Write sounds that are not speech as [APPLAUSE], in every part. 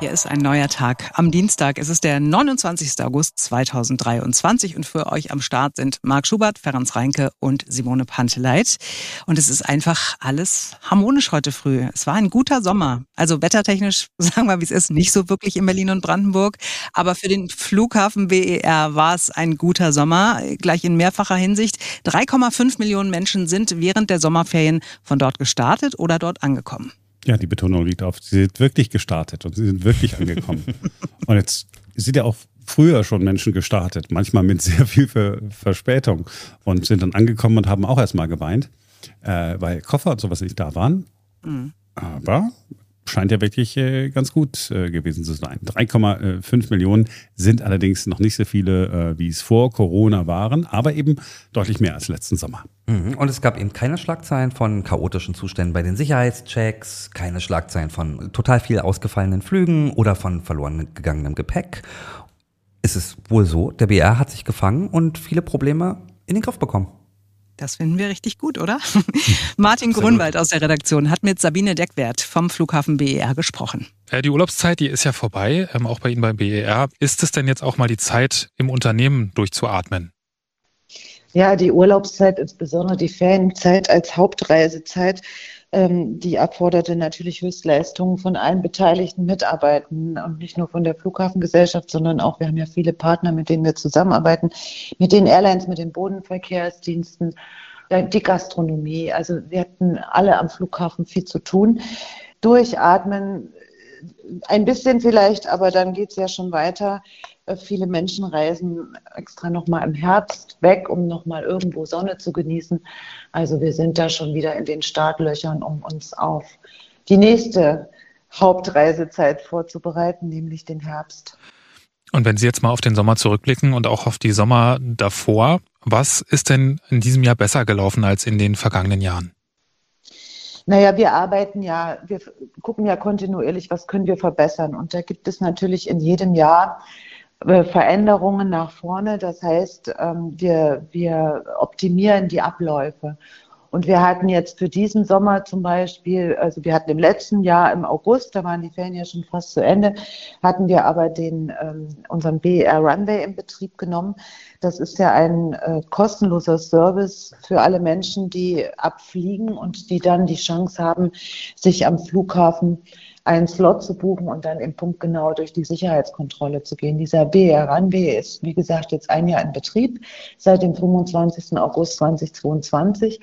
Hier ist ein neuer Tag. Am Dienstag ist es der 29. August 2023 und für euch am Start sind Marc Schubert, Ferenc Reinke und Simone Panteleit. Und es ist einfach alles harmonisch heute früh. Es war ein guter Sommer. Also wettertechnisch, [LAUGHS] sagen wir, wie es ist, nicht so wirklich in Berlin und Brandenburg. Aber für den Flughafen BER war es ein guter Sommer, gleich in mehrfacher Hinsicht. 3,5 Millionen Menschen sind während der Sommerferien von dort gestartet oder dort angekommen. Ja, die Betonung liegt auf, sie sind wirklich gestartet und sie sind wirklich angekommen. [LAUGHS] und jetzt sind ja auch früher schon Menschen gestartet, manchmal mit sehr viel Verspätung und sind dann angekommen und haben auch erstmal geweint, äh, weil Koffer und sowas nicht da waren. Mhm. Aber scheint ja wirklich äh, ganz gut äh, gewesen zu sein. 3,5 Millionen sind allerdings noch nicht so viele, äh, wie es vor Corona waren, aber eben deutlich mehr als letzten Sommer. Mhm. Und es gab eben keine Schlagzeilen von chaotischen Zuständen bei den Sicherheitschecks, keine Schlagzeilen von total viel ausgefallenen Flügen oder von verloren gegangenem Gepäck. Es ist wohl so, der BR hat sich gefangen und viele Probleme in den Griff bekommen. Das finden wir richtig gut, oder? [LAUGHS] Martin Grunwald aus der Redaktion hat mit Sabine Deckwert vom Flughafen BER gesprochen. Die Urlaubszeit, die ist ja vorbei, ähm, auch bei Ihnen beim BER. Ist es denn jetzt auch mal die Zeit, im Unternehmen durchzuatmen? Ja, die Urlaubszeit, insbesondere die Ferienzeit als Hauptreisezeit, die erforderte natürlich Höchstleistungen von allen beteiligten Mitarbeitern und nicht nur von der Flughafengesellschaft, sondern auch, wir haben ja viele Partner, mit denen wir zusammenarbeiten, mit den Airlines, mit den Bodenverkehrsdiensten, die Gastronomie. Also wir hatten alle am Flughafen viel zu tun. Durchatmen, ein bisschen vielleicht, aber dann geht es ja schon weiter. Äh, viele Menschen reisen extra nochmal im Herbst weg, um nochmal irgendwo Sonne zu genießen. Also wir sind da schon wieder in den Startlöchern, um uns auf die nächste Hauptreisezeit vorzubereiten, nämlich den Herbst. Und wenn Sie jetzt mal auf den Sommer zurückblicken und auch auf die Sommer davor, was ist denn in diesem Jahr besser gelaufen als in den vergangenen Jahren? Naja, wir arbeiten ja, wir gucken ja kontinuierlich, was können wir verbessern. Und da gibt es natürlich in jedem Jahr äh, Veränderungen nach vorne. Das heißt, ähm, wir, wir optimieren die Abläufe. Und wir hatten jetzt für diesen Sommer zum Beispiel, also wir hatten im letzten Jahr im August, da waren die Ferien ja schon fast zu Ende, hatten wir aber den, ähm, unseren BER Runway in Betrieb genommen. Das ist ja ein äh, kostenloser Service für alle Menschen, die abfliegen und die dann die Chance haben, sich am Flughafen einen Slot zu buchen und dann im Punkt genau durch die Sicherheitskontrolle zu gehen. Dieser BR Runway ist, wie gesagt, jetzt ein Jahr in Betrieb, seit dem 25. August 2022.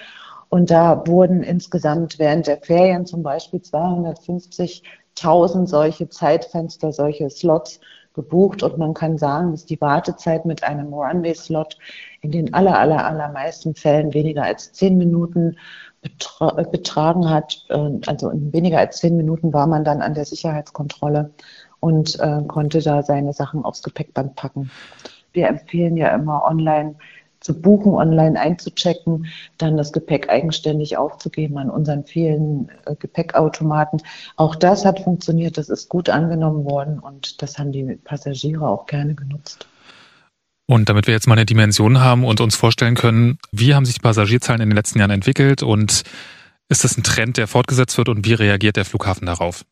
Und da wurden insgesamt während der Ferien zum Beispiel 250.000 solche Zeitfenster, solche Slots gebucht. Und man kann sagen, dass die Wartezeit mit einem Runway-Slot in den aller, aller, allermeisten Fällen weniger als zehn Minuten betra betragen hat. Äh, also in weniger als zehn Minuten war man dann an der Sicherheitskontrolle und äh, konnte da seine Sachen aufs Gepäckband packen. Wir empfehlen ja immer online zu buchen, online einzuchecken, dann das Gepäck eigenständig aufzugeben an unseren vielen äh, Gepäckautomaten. Auch das hat funktioniert, das ist gut angenommen worden und das haben die Passagiere auch gerne genutzt. Und damit wir jetzt mal eine Dimension haben und uns vorstellen können, wie haben sich die Passagierzahlen in den letzten Jahren entwickelt und ist das ein Trend, der fortgesetzt wird und wie reagiert der Flughafen darauf?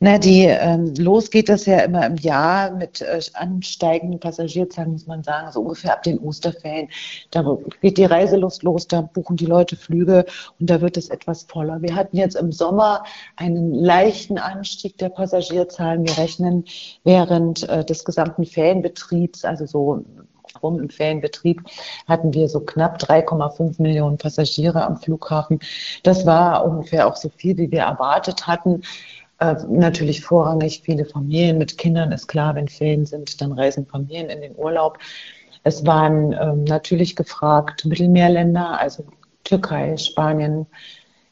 Na, die, ähm, los geht das ja immer im Jahr mit äh, ansteigenden Passagierzahlen, muss man sagen, so ungefähr ab den Osterferien. Da geht die Reiselust los, da buchen die Leute Flüge und da wird es etwas voller. Wir hatten jetzt im Sommer einen leichten Anstieg der Passagierzahlen. Wir rechnen während äh, des gesamten Ferienbetriebs, also so rum im Ferienbetrieb hatten wir so knapp 3,5 Millionen Passagiere am Flughafen. Das war ungefähr auch so viel, wie wir erwartet hatten. Äh, natürlich vorrangig viele Familien mit Kindern, ist klar, wenn Ferien sind, dann reisen Familien in den Urlaub. Es waren ähm, natürlich gefragt Mittelmeerländer, also Türkei, Spanien,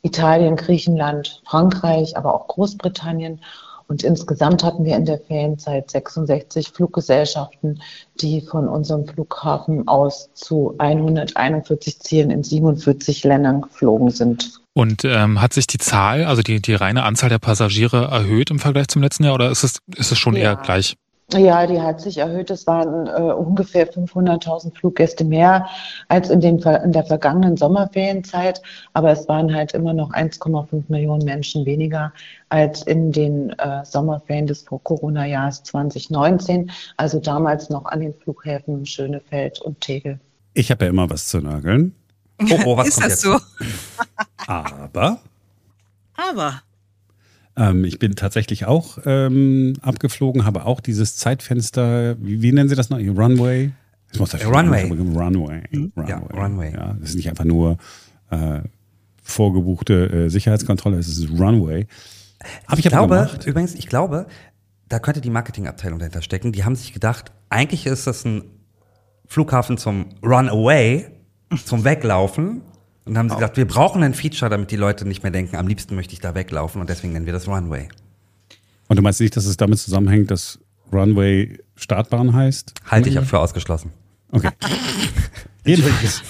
Italien, Griechenland, Frankreich, aber auch Großbritannien. Und insgesamt hatten wir in der Ferienzeit 66 Fluggesellschaften, die von unserem Flughafen aus zu 141 Zielen in 47 Ländern geflogen sind. Und ähm, hat sich die Zahl, also die, die reine Anzahl der Passagiere erhöht im Vergleich zum letzten Jahr oder ist es, ist es schon ja. eher gleich? Ja, die hat sich erhöht. Es waren äh, ungefähr 500.000 Fluggäste mehr als in, den, in der vergangenen Sommerferienzeit. Aber es waren halt immer noch 1,5 Millionen Menschen weniger als in den äh, Sommerferien des Vor-Corona-Jahres 2019. Also damals noch an den Flughäfen Schönefeld und Tegel. Ich habe ja immer was zu nörgeln. Oh, oh, was [LAUGHS] Ist kommt das jetzt? so? [LAUGHS] Aber. Aber. Ähm, ich bin tatsächlich auch ähm, abgeflogen, habe auch dieses Zeitfenster, wie, wie nennen Sie das noch? Runway? Ich muss das Runway. Runway. Mhm. Runway. Ja, Runway. Ja, das ist nicht einfach nur äh, vorgebuchte äh, Sicherheitskontrolle, es ist Runway. Hab ich, ich glaube, gemacht. übrigens, ich glaube, da könnte die Marketingabteilung dahinter stecken. Die haben sich gedacht, eigentlich ist das ein Flughafen zum Runaway, zum Weglaufen. Und haben sie gesagt, wir brauchen ein Feature, damit die Leute nicht mehr denken, am liebsten möchte ich da weglaufen und deswegen nennen wir das Runway. Und du meinst nicht, dass es damit zusammenhängt, dass Runway Startbahn heißt? Halte ich für ausgeschlossen. Okay. [LAUGHS] Jedenfalls,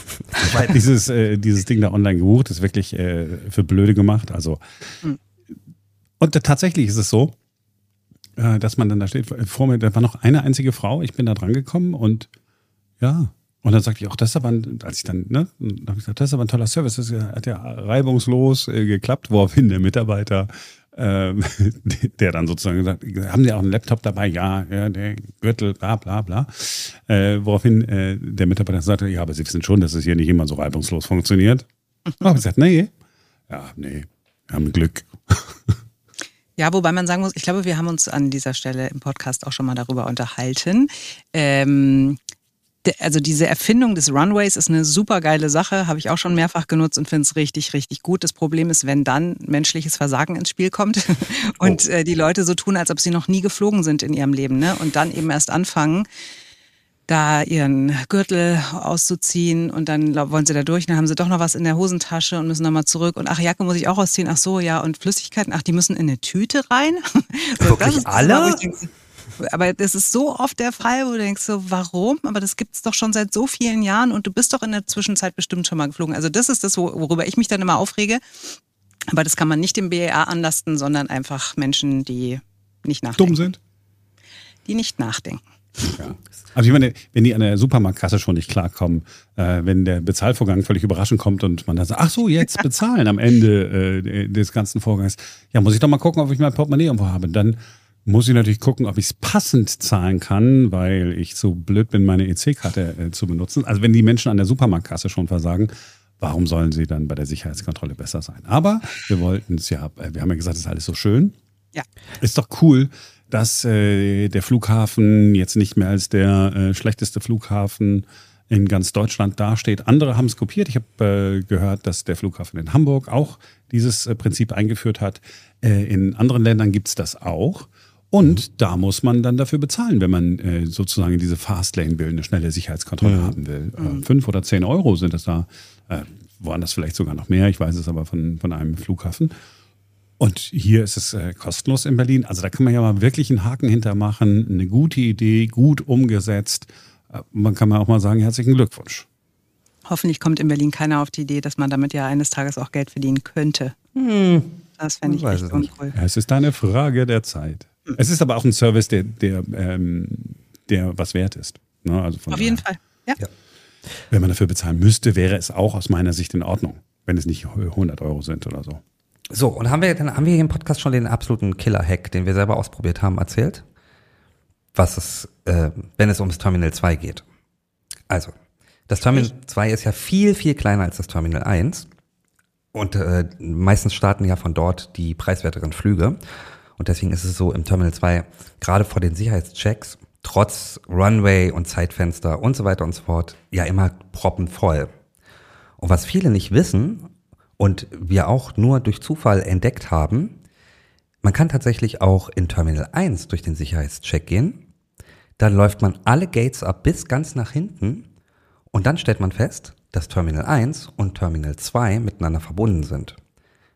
dieses, äh, dieses Ding da online gebucht ist wirklich äh, für Blöde gemacht. Also, hm. und tatsächlich ist es so, äh, dass man dann da steht, vor mir, da war noch eine einzige Frau, ich bin da dran gekommen und ja, und dann sagte ich auch, das ist aber, ein, als ich dann, ne, dann habe ich gesagt, das ist aber ein toller Service, das hat ja reibungslos äh, geklappt, woraufhin der Mitarbeiter, äh, [LAUGHS] der dann sozusagen gesagt, haben Sie auch einen Laptop dabei? Ja, ja, der Gürtel, bla bla bla. Äh, woraufhin äh, der Mitarbeiter sagte, ja, aber Sie wissen schon, dass es hier nicht immer so reibungslos funktioniert. Und habe ich gesagt, nee, ja, nee, wir haben Glück. [LAUGHS] Ja, wobei man sagen muss, ich glaube, wir haben uns an dieser Stelle im Podcast auch schon mal darüber unterhalten. Ähm, also diese Erfindung des Runways ist eine super geile Sache, habe ich auch schon mehrfach genutzt und finde es richtig, richtig gut. Das Problem ist, wenn dann menschliches Versagen ins Spiel kommt [LAUGHS] und oh. äh, die Leute so tun, als ob sie noch nie geflogen sind in ihrem Leben ne? und dann eben erst anfangen, da ihren Gürtel auszuziehen und dann wollen sie da durch, dann haben sie doch noch was in der Hosentasche und müssen nochmal zurück und ach, Jacke muss ich auch ausziehen, ach so, ja, und Flüssigkeiten, ach, die müssen in eine Tüte rein. [LAUGHS] so, Wirklich alle? Aber das ist so oft der Fall, wo du denkst so, warum? Aber das gibt es doch schon seit so vielen Jahren und du bist doch in der Zwischenzeit bestimmt schon mal geflogen. Also das ist das, worüber ich mich dann immer aufrege. Aber das kann man nicht dem BER anlasten, sondern einfach Menschen, die nicht nachdenken. Dumm sind? Die nicht nachdenken. Ja. Also ich meine, wenn die an der Supermarktkasse schon nicht klarkommen, äh, wenn der Bezahlvorgang völlig überraschend kommt und man dann sagt, ach so, jetzt bezahlen am Ende äh, des ganzen Vorgangs. Ja, muss ich doch mal gucken, ob ich mein Portemonnaie irgendwo habe. Dann muss ich natürlich gucken, ob ich es passend zahlen kann, weil ich so blöd bin, meine EC-Karte äh, zu benutzen. Also wenn die Menschen an der Supermarktkasse schon versagen, warum sollen sie dann bei der Sicherheitskontrolle besser sein? Aber wir wollten es ja, äh, wir haben ja gesagt, es ist alles so schön. Ja. Ist doch cool, dass äh, der Flughafen jetzt nicht mehr als der äh, schlechteste Flughafen in ganz Deutschland dasteht. Andere haben es kopiert. Ich habe äh, gehört, dass der Flughafen in Hamburg auch dieses äh, Prinzip eingeführt hat. Äh, in anderen Ländern gibt es das auch. Und da muss man dann dafür bezahlen, wenn man äh, sozusagen diese Fastlane will, eine schnelle Sicherheitskontrolle mhm. haben will. Äh, fünf oder zehn Euro sind das da. Äh, woanders vielleicht sogar noch mehr. Ich weiß es aber von, von einem Flughafen. Und hier ist es äh, kostenlos in Berlin. Also da kann man ja mal wirklich einen Haken hintermachen. Eine gute Idee, gut umgesetzt. Äh, man kann mal auch mal sagen, herzlichen Glückwunsch. Hoffentlich kommt in Berlin keiner auf die Idee, dass man damit ja eines Tages auch Geld verdienen könnte. Hm. Das fände ich echt uncool. Es ist eine Frage der Zeit. Es ist aber auch ein Service, der, der, ähm, der was wert ist. Ne? Also Auf jeden Fall, ja. ja. Wenn man dafür bezahlen müsste, wäre es auch aus meiner Sicht in Ordnung, wenn es nicht 100 Euro sind oder so. So, und haben wir, dann haben wir hier im Podcast schon den absoluten Killer-Hack, den wir selber ausprobiert haben, erzählt? Was es, äh, wenn es ums Terminal 2 geht. Also, das Terminal 2 ist ja viel, viel kleiner als das Terminal 1. Und äh, meistens starten ja von dort die preiswerteren Flüge. Und deswegen ist es so im Terminal 2, gerade vor den Sicherheitschecks, trotz Runway und Zeitfenster und so weiter und so fort, ja immer proppenvoll. Und was viele nicht wissen und wir auch nur durch Zufall entdeckt haben, man kann tatsächlich auch in Terminal 1 durch den Sicherheitscheck gehen. Dann läuft man alle Gates ab bis ganz nach hinten und dann stellt man fest, dass Terminal 1 und Terminal 2 miteinander verbunden sind.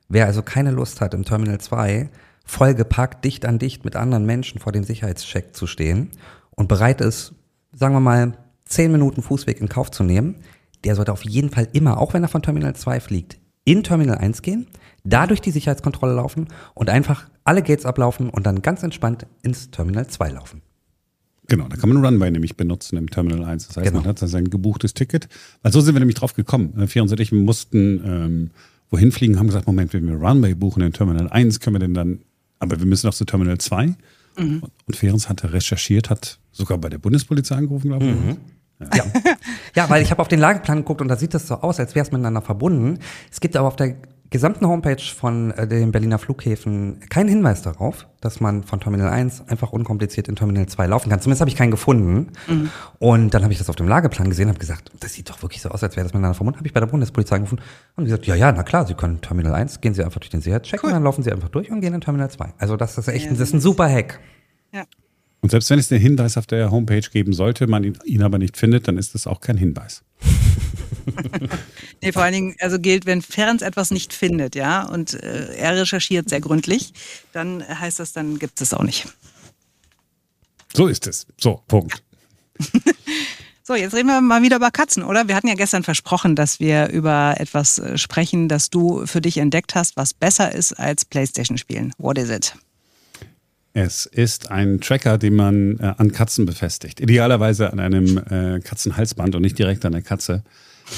Wer also keine Lust hat, im Terminal 2 vollgepackt, dicht an dicht mit anderen Menschen vor dem Sicherheitscheck zu stehen und bereit ist, sagen wir mal, zehn Minuten Fußweg in Kauf zu nehmen, der sollte auf jeden Fall immer, auch wenn er von Terminal 2 fliegt, in Terminal 1 gehen, dadurch die Sicherheitskontrolle laufen und einfach alle Gates ablaufen und dann ganz entspannt ins Terminal 2 laufen. Genau, da kann man Runway nämlich benutzen im Terminal 1. Das heißt, Genau. man hat sein gebuchtes Ticket. Weil so sind wir nämlich drauf gekommen. Äh, Ferenc und ich mussten ähm, wohin fliegen, haben gesagt, Moment, wenn wir Runway buchen in Terminal 1, können wir denn dann, aber wir müssen noch zu Terminal 2. Und, und Ferenc hatte recherchiert, hat sogar bei der Bundespolizei angerufen, glaube ich. Ja. [LAUGHS] ja, weil ich habe auf den Lageplan geguckt und da sieht es so aus, als wäre es miteinander verbunden. Es gibt aber auf der gesamten Homepage von äh, den Berliner Flughäfen keinen Hinweis darauf, dass man von Terminal 1 einfach unkompliziert in Terminal 2 laufen kann. Zumindest habe ich keinen gefunden. Und dann habe ich das auf dem Lageplan gesehen, habe gesagt, das sieht doch wirklich so aus, als wäre das miteinander verbunden. Habe ich bei der Bundespolizei angerufen und gesagt, ja, ja, na klar, Sie können Terminal 1, gehen Sie einfach durch den Sicherheitscheck und dann laufen Sie einfach durch und gehen in Terminal 2. Also das ist echt, Ja, ein- das ist ein super Hack. Ja. Und selbst wenn es den Hinweis auf der Homepage geben sollte, man ihn, ihn aber nicht findet, dann ist das auch kein Hinweis. [LAUGHS] Nee, vor allen Dingen, also gilt, wenn Ferenc etwas nicht findet, ja, und äh, er recherchiert sehr gründlich, dann heißt das, dann gibt es es auch nicht. So ist es. So, Punkt. [LAUGHS] So, jetzt reden wir mal wieder über Katzen, oder? Wir hatten ja gestern versprochen, dass wir über etwas äh, sprechen, das du für dich entdeckt hast, was besser ist als Playstation spielen. What is it? Es ist ein Tracker, den man äh, an Katzen befestigt. Idealerweise an einem äh, Katzenhalsband und nicht direkt an der Katze.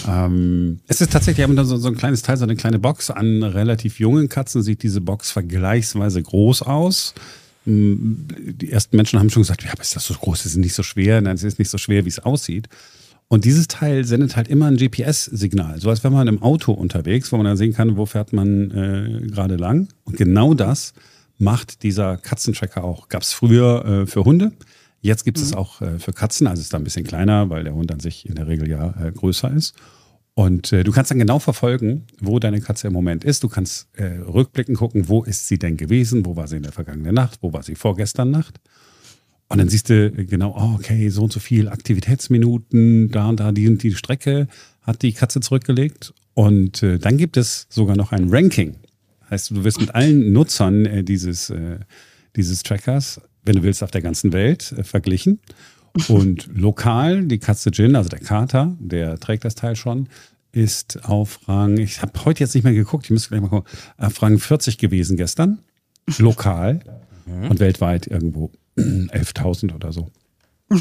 Ähm, es ist tatsächlich aber so, so ein kleines Teil, so eine kleine Box. An relativ jungen Katzen sieht diese Box vergleichsweise groß aus. Mm, Die ersten Menschen haben schon gesagt, ja, aber ist das so groß, das ist nicht so schwer. Nein, es ist nicht so schwer, wie es aussieht. Und dieses Teil sendet halt immer ein GPS-Signal, so als wenn man im Auto unterwegs, wo man dann sehen kann, wo fährt man äh, gerade lang. Und genau das macht dieser Katzentracker auch. Gab es früher äh, für Hunde. Jetzt gibt es auch äh, für Katzen, also ist da ein bisschen kleiner, weil der Hund an sich in der Regel ja äh, größer ist. Und äh, du kannst dann genau verfolgen, wo deine Katze im Moment ist. Du kannst äh, rückblicken gucken, wo ist sie denn gewesen, wo war sie in der vergangenen Nacht, wo war sie vorgestern Nacht. Und dann siehst du genau, oh, okay, so und so viel Aktivitätsminuten, da und da die und die Strecke hat die Katze zurückgelegt. Und äh, dann gibt es sogar noch ein Ranking. Heißt, du wirst mit allen Nutzern äh, dieses, äh, dieses Trackers, wenn du willst, auf der ganzen Welt äh, verglichen. Und [LAUGHS] lokal, die Katze Jin, also der Kater, der trägt das Teil schon, ist auf Rang, ich habe heute jetzt nicht mehr geguckt, ich müsste gleich mal gucken, auf Rang 40 gewesen gestern. [LAUGHS] Lokal und weltweit irgendwo [CLEARS THROAT] 11.000 oder so. [LAUGHS]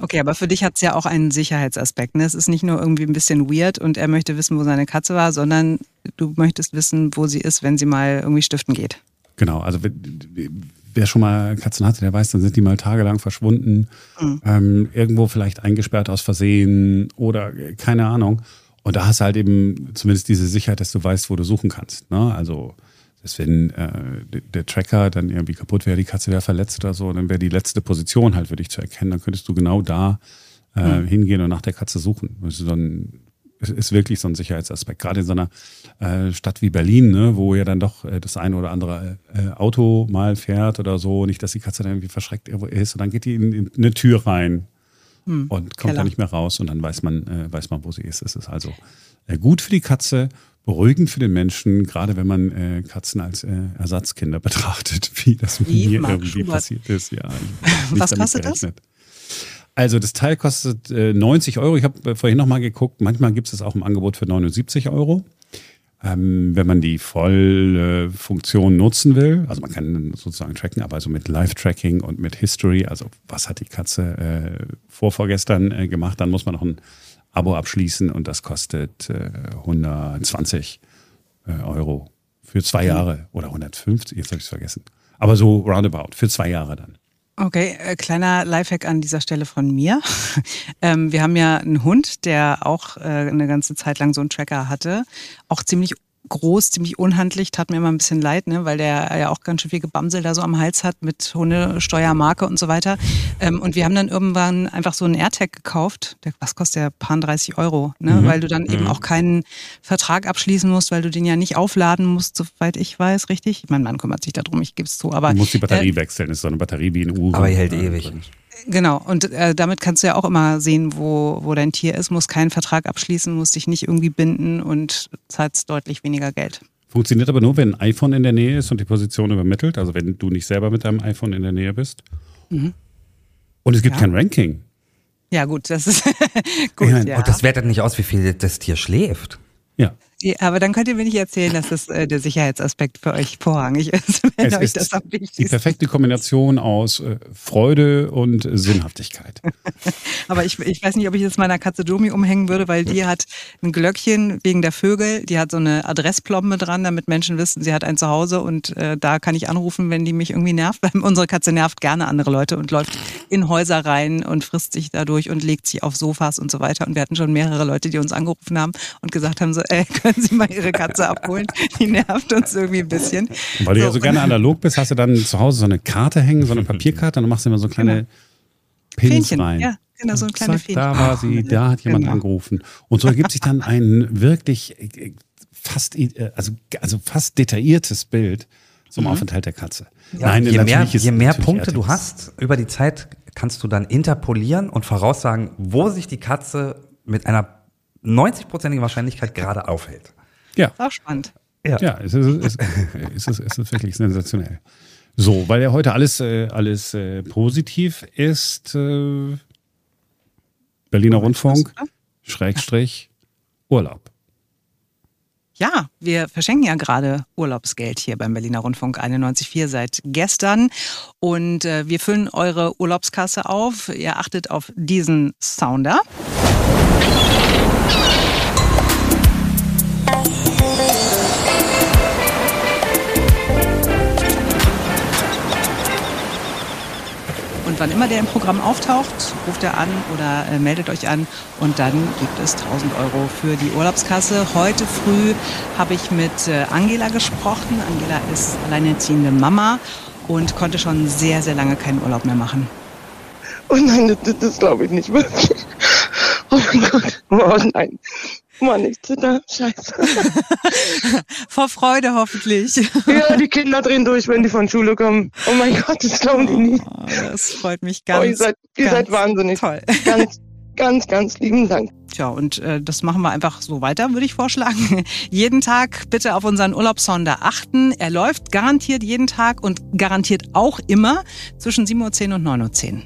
Okay, aber für dich hat es ja auch einen Sicherheitsaspekt. Ne? Es ist nicht nur irgendwie ein bisschen weird und er möchte wissen, wo seine Katze war, sondern du möchtest wissen, wo sie ist, wenn sie mal irgendwie stiften geht. Genau, also wer schon mal Katzen hatte, der weiß, dann sind die mal tagelang verschwunden, ähm, irgendwo vielleicht eingesperrt aus Versehen oder äh, keine Ahnung. Und da hast du halt eben zumindest diese Sicherheit, dass du weißt, wo du suchen kannst. Ne? Also, dass wenn äh, der- Tracker dann irgendwie kaputt wäre, die Katze wäre verletzt oder so, dann wäre die letzte Position halt für dich zu erkennen. Dann könntest du genau da äh, hingehen und nach der Katze suchen. Das ist, so ein, ist wirklich so ein Sicherheitsaspekt. Gerade in so einer äh, Stadt wie Berlin, ne, wo ja dann doch äh, das eine oder andere äh, Auto mal fährt oder so, nicht, dass die Katze dann irgendwie verschreckt irgendwo ist und dann geht die in, in eine Tür rein und kommt da nicht mehr raus und dann weiß man, äh, weiß man, wo sie ist. Es ist also äh, gut für die Katze, beruhigend für den Menschen, gerade wenn man äh, Katzen als äh, Ersatzkinder betrachtet, [LAUGHS] wie das Wie mir irgendwie Schubert. passiert ist. Ja, [LAUGHS] Was kostet das? Also das Teil kostet äh, 90 Euro. Ich habe äh, vorhin noch mal geguckt. Manchmal gibt es auch im Angebot für 79 Euro. Ähm, wenn man die volle Funktion nutzen will, also man kann sozusagen tracken, aber also mit Live-Tracking und mit History, also was hat die Katze äh, vor vorgestern äh, gemacht, dann muss man noch ein Abo abschließen und das kostet äh, 120 äh, Euro für zwei Jahre oder 150, jetzt habe ich es vergessen. Aber so roundabout, für zwei Jahre dann. Okay, äh, kleiner Lifehack an dieser Stelle von mir. [LAUGHS] ähm, wir haben ja einen Hund, der auch äh, eine ganze Zeit lang so einen Tracker hatte. Auch ziemlich groß, ziemlich unhandlich, tat mir immer ein bisschen leid, ne, weil der ja auch ganz schön viel Gebamsel da so am Hals hat mit Hundesteuermarke und so weiter. Ähm, und wir haben dann irgendwann einfach so einen AirTag gekauft. Der, was kostet der? Paar 30 Euro, ne? weil du dann eben auch keinen Vertrag abschließen musst, weil du den ja nicht aufladen musst, soweit ich weiß, richtig? Mein Mann kümmert sich darum, ich gebe es zu. Aber Du musst die Batterie äh, wechseln, ist so eine Batterie wie eine Uhr. Aber die hält ewig. Genau, und äh, damit kannst du ja auch immer sehen, wo, wo dein Tier ist, musst keinen Vertrag abschließen, musst dich nicht irgendwie binden und zahlst deutlich weniger Geld. Funktioniert aber nur, wenn ein iPhone in der Nähe ist und die Position übermittelt, also wenn du nicht selber mit deinem iPhone in der Nähe bist. Und es gibt Ja. kein Ranking. Ja, gut, das ist [LAUGHS] gut. Ja. Und das wertet nicht aus, wie viel das Tier schläft. Ja. Ja, aber dann könnt ihr mir nicht erzählen, dass das äh, der Sicherheitsaspekt für euch vorrangig [LAUGHS] ist, wenn Es euch ist das am die wichtigsten perfekte Kombination aus äh, Freude und Sinnhaftigkeit. [LAUGHS] Aber ich, ich weiß nicht, ob ich das meiner Katze Domi umhängen würde, weil die hat ein Glöckchen wegen der Vögel. Die hat so eine Adressplombe dran, damit Menschen wissen, sie hat ein Zuhause und äh, da kann ich anrufen, wenn die mich irgendwie nervt. [LAUGHS] Weil unsere Katze nervt gerne andere Leute und läuft in Häuser rein und frisst sich dadurch und legt sich auf Sofas und so weiter. Und wir hatten schon mehrere Leute, die uns angerufen haben und gesagt haben so, ey, können Sie mal Ihre Katze abholen? Die nervt uns irgendwie ein bisschen. Und weil du ja so gerne analog bist, hast du dann zu Hause so eine Karte hängen, so eine Papierkarte und dann machst du immer so kleine Pins Fähnchen, rein. ja, genau, so ein kleines Fähnchen. Da war sie, da hat jemand Genau. angerufen. Und so ergibt sich dann ein wirklich äh, fast, äh, also, also fast detailliertes Bild zum Aufenthalt der Katze. Ja, je mehr, je mehr Punkte du hast über die Zeit, kannst du dann interpolieren und voraussagen, wo sich die Katze mit einer 90-prozentigen Wahrscheinlichkeit gerade aufhält. Ja, Auch spannend. ja, es ist, es, es, ist, es ist wirklich sensationell. So, weil ja heute alles, äh, alles äh, positiv ist, äh, Berliner Rundfunk, Schrägstrich, Urlaub. Ja, wir verschenken ja gerade Urlaubsgeld hier beim Berliner Rundfunk 91.4 seit gestern. Und äh, wir füllen eure Urlaubskasse auf. Ihr achtet auf diesen Sounder. Und wann immer der im Programm auftaucht, ruft er an oder äh, meldet euch an und dann gibt es 1000 Euro für die Urlaubskasse. Heute früh habe ich mit äh, Angela gesprochen. Angela ist alleinerziehende Mama und konnte schon sehr, sehr lange keinen Urlaub mehr machen. Oh nein, das, das glaube ich nicht wirklich. [LAUGHS] Oh mein Gott. Oh nein. Mann, ich zitter. Scheiße. [LAUGHS] Vor Freude hoffentlich. [LAUGHS] Ja, die Kinder drehen durch, wenn die von Schule kommen. Oh mein Gott, das glauben die nicht. Oh, das freut mich Oh, ganz. ihr seid, ihr ganz seid wahnsinnig. Toll. [LAUGHS] Ganz, ganz, ganz lieben Dank. Tja, und äh, das machen wir einfach so weiter, würde ich vorschlagen. jeden Tag bitte auf unseren Urlaubssonder achten. Er läuft garantiert jeden Tag und garantiert auch immer zwischen 7.10 Uhr und 9.10 Uhr.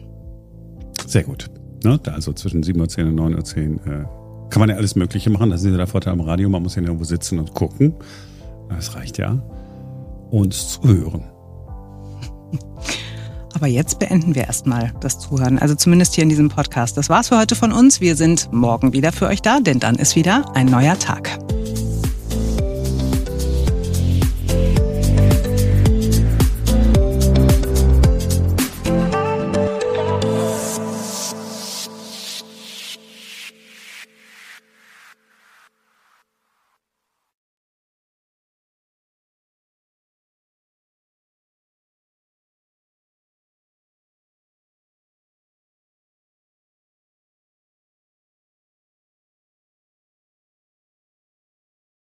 Sehr gut. Ne? da Also zwischen 7.10 Uhr und 9.10 Uhr äh, kann man ja alles Mögliche machen. Das ist ja der Vorteil am Radio. Man muss ja irgendwo sitzen und gucken. Das reicht ja. Uns zu hören. [LAUGHS] Aber jetzt beenden wir erstmal das Zuhören. Also zumindest hier in diesem Podcast. Das war's für heute von uns. Wir sind morgen wieder für euch da, denn dann ist wieder ein neuer Tag.